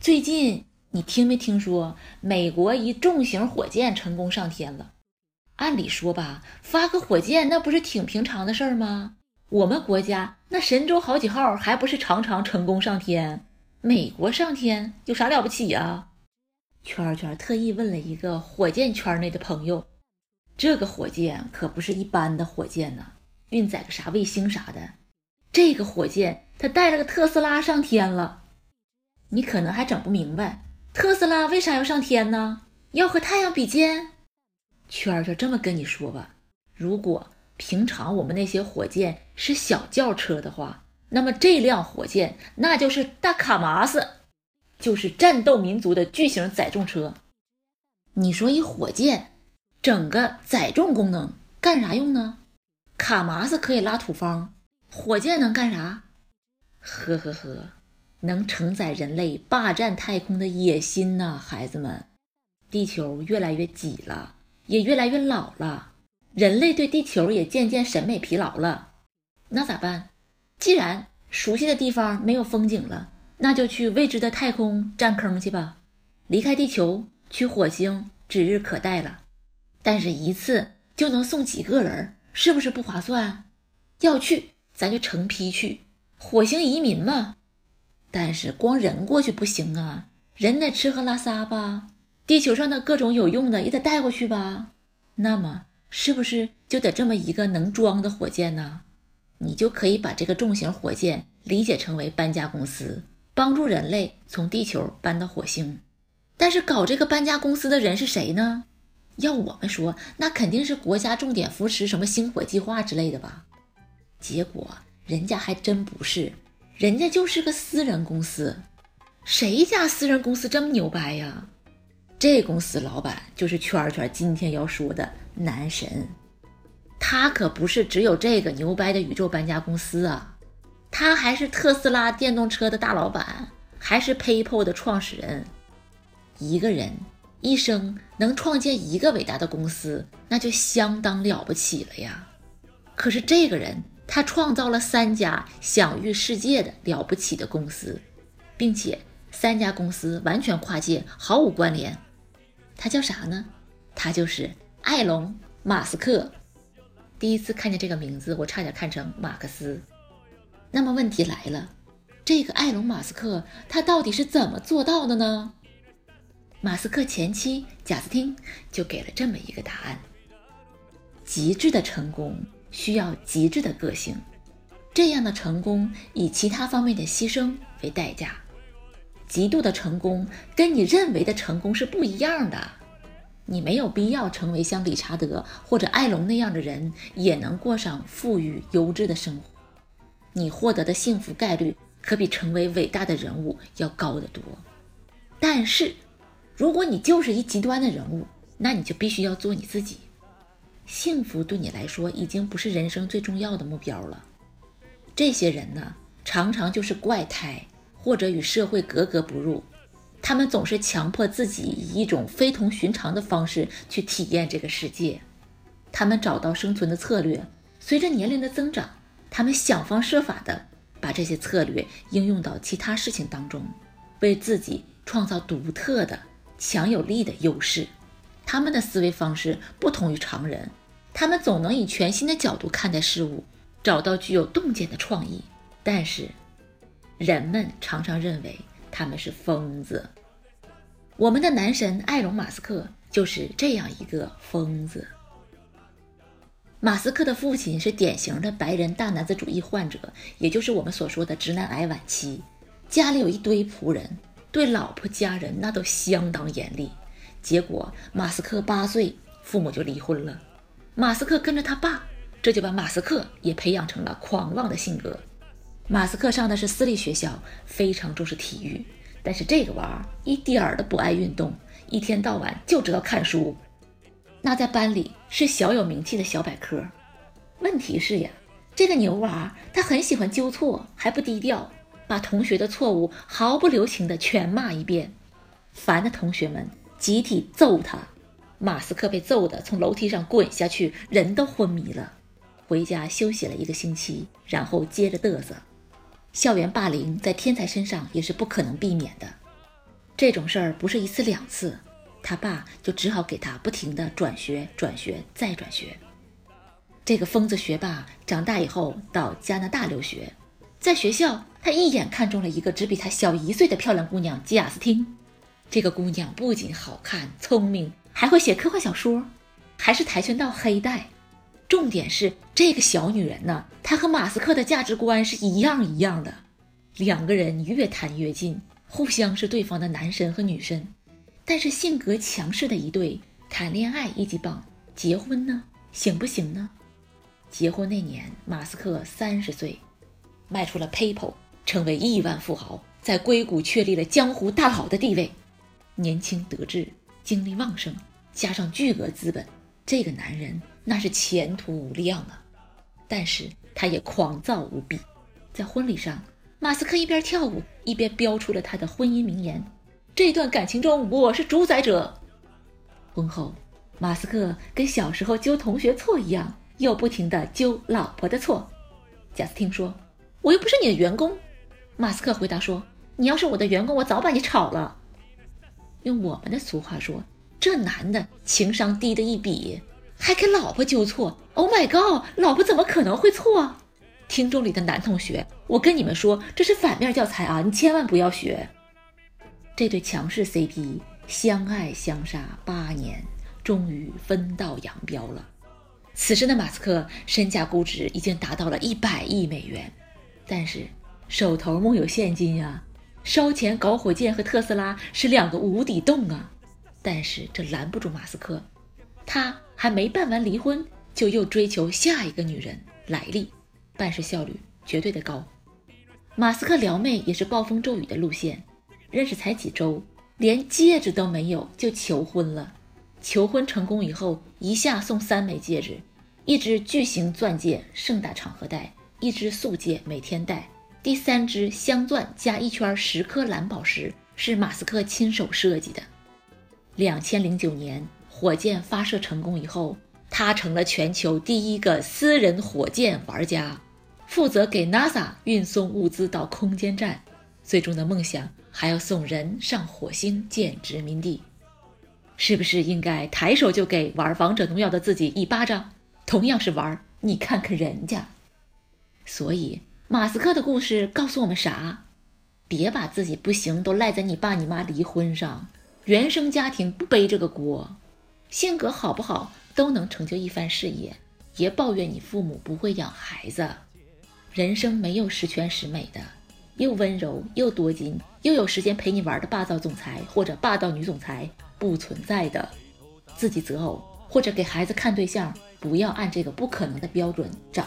最近你听没听说美国一重型火箭成功上天了？按理说吧，发个火箭那不是挺平常的事儿吗？我们国家那神舟好几号还不是常常成功上天？美国上天有啥了不起呀？圈圈特意问了一个火箭圈内的朋友，这个火箭可不是一般的火箭呐，运载个啥卫星啥的。这个火箭它带了个特斯拉上天了。你可能还整不明白，特斯拉为啥要上天呢？要和太阳比肩？圈圈这么跟你说吧，如果平常我们那些火箭是小轿车的话，那么这辆火箭那就是大卡马斯，就是战斗民族的巨型载重车。你说一火箭整个载重功能干啥用呢？卡马斯可以拉土方，火箭能干啥？呵呵呵。能承载人类霸占太空的野心呐，孩子们！地球越来越挤了，也越来越老了，人类对地球也渐渐审美疲劳了。那咋办？既然熟悉的地方没有风景了，那就去未知的太空占坑去吧。离开地球去火星指日可待了。但是，一次就能送几个人，是不是不划算？要去，咱就成批去，火星移民嘛。但是光人过去不行啊，人得吃喝拉撒吧，地球上的各种有用的也得带过去吧。那么是不是就得这么一个能装的火箭呢？你就可以把这个重型火箭理解成为搬家公司，帮助人类从地球搬到火星。但是搞这个搬家公司的人是谁呢？要我们说，那肯定是国家重点扶持什么星火计划之类的吧。结果人家还真不是。人家就是个私人公司，谁家私人公司这么牛掰呀？这公司老板就是圈圈今天要说的男神，他可不是只有这个牛掰的宇宙搬家公司啊，他还是特斯拉电动车的大老板，还是 PayPal 的创始人。一个人一生能创建一个伟大的公司，那就相当了不起了呀。可是这个人。他创造了三家享誉世界的了不起的公司，并且三家公司完全跨界，毫无关联。他叫啥呢？他就是埃隆·马斯克。第一次看见这个名字，我差点看成马克思。那么问题来了，这个埃隆·马斯克他到底是怎么做到的呢？马斯克前妻贾斯汀就给了这么一个答案：极致的成功。需要极致的个性，这样的成功以其他方面的牺牲为代价。极度的成功跟你认为的成功是不一样的。你没有必要成为像理查德或者艾隆那样的人，也能过上富裕优质的生活。你获得的幸福概率可比成为伟大的人物要高得多。但是，如果你就是一极端的人物，那你就必须要做你自己。幸福对你来说已经不是人生最重要的目标了。这些人呢，常常就是怪胎，或者与社会格格不入。他们总是强迫自己以一种非同寻常的方式去体验这个世界。他们找到生存的策略，随着年龄的增长，他们想方设法的把这些策略应用到其他事情当中，为自己创造独特的、强有力的优势。他们的思维方式不同于常人。他们总能以全新的角度看待事物，找到具有洞见的创意。但是，人们常常认为他们是疯子。我们的男神埃隆·马斯克就是这样一个疯子。马斯克的父亲是典型的白人大男子主义患者，也就是我们所说的直男癌晚期。家里有一堆仆人，对老婆家人那都相当严厉。结果，马斯克八岁，父母就离婚了。马斯克跟着他爸，这就把马斯克也培养成了狂妄的性格。马斯克上的是私立学校，非常重视体育，但是这个娃儿一点儿都不爱运动，一天到晚就知道看书。那在班里是小有名气的小百科。问题是呀，这个牛娃他很喜欢纠错，还不低调，把同学的错误毫不留情的全骂一遍，烦的同学们集体揍他。马斯克被揍得从楼梯上滚下去，人都昏迷了。回家休息了一个星期，然后接着嘚瑟。校园霸凌在天才身上也是不可能避免的。这种事儿不是一次两次，他爸就只好给他不停的转学、转学再转学。这个疯子学霸长大以后到加拿大留学，在学校他一眼看中了一个只比他小一岁的漂亮姑娘贾斯汀。这个姑娘不仅好看、聪明。还会写科幻小说，还是跆拳道黑带。重点是这个小女人呢，她和马斯克的价值观是一样一样的。两个人越谈越近，互相是对方的男神和女神。但是性格强势的一对，谈恋爱一级棒，结婚呢行不行呢？结婚那年，马斯克三十岁，卖出了 PayPal，成为亿万富豪，在硅谷确立了江湖大佬的地位。年轻得志。精力旺盛，加上巨额资本，这个男人那是前途无量啊！但是他也狂躁无比。在婚礼上，马斯克一边跳舞一边飙出了他的婚姻名言：“这段感情中我是主宰者。”婚后，马斯克跟小时候揪同学错一样，又不停地揪老婆的错。贾斯汀说：“我又不是你的员工。”马斯克回答说：“你要是我的员工，我早把你炒了。”用我们的俗话说，这男的情商低的一笔，还给老婆纠错。Oh my god，老婆怎么可能会错？听众里的男同学，我跟你们说，这是反面教材啊，你千万不要学。这对强势 CP 相爱相杀八年，终于分道扬镳了。此时的马斯克身价估值已经达到了一百亿美元，但是手头木有现金呀。烧钱搞火箭和特斯拉是两个无底洞啊！但是这拦不住马斯克，他还没办完离婚，就又追求下一个女人莱利，办事效率绝对的高。马斯克撩妹也是暴风骤雨的路线，认识才几周，连戒指都没有就求婚了。求婚成功以后，一下送三枚戒指，一只巨型钻戒，盛大场合戴；一只素戒，每天戴。第三只镶钻加一圈十颗蓝宝石是马斯克亲手设计的。两千零九年火箭发射成功以后，他成了全球第一个私人火箭玩家，负责给 NASA 运送物资到空间站。最终的梦想还要送人上火星建殖民地，是不是应该抬手就给玩王者荣耀的自己一巴掌？同样是玩，你看看人家。所以。马斯克的故事告诉我们啥？别把自己不行都赖在你爸你妈离婚上，原生家庭不背这个锅，性格好不好都能成就一番事业。别抱怨你父母不会养孩子，人生没有十全十美的，又温柔又多金又有时间陪你玩的霸道总裁或者霸道女总裁不存在的。自己择偶或者给孩子看对象，不要按这个不可能的标准找。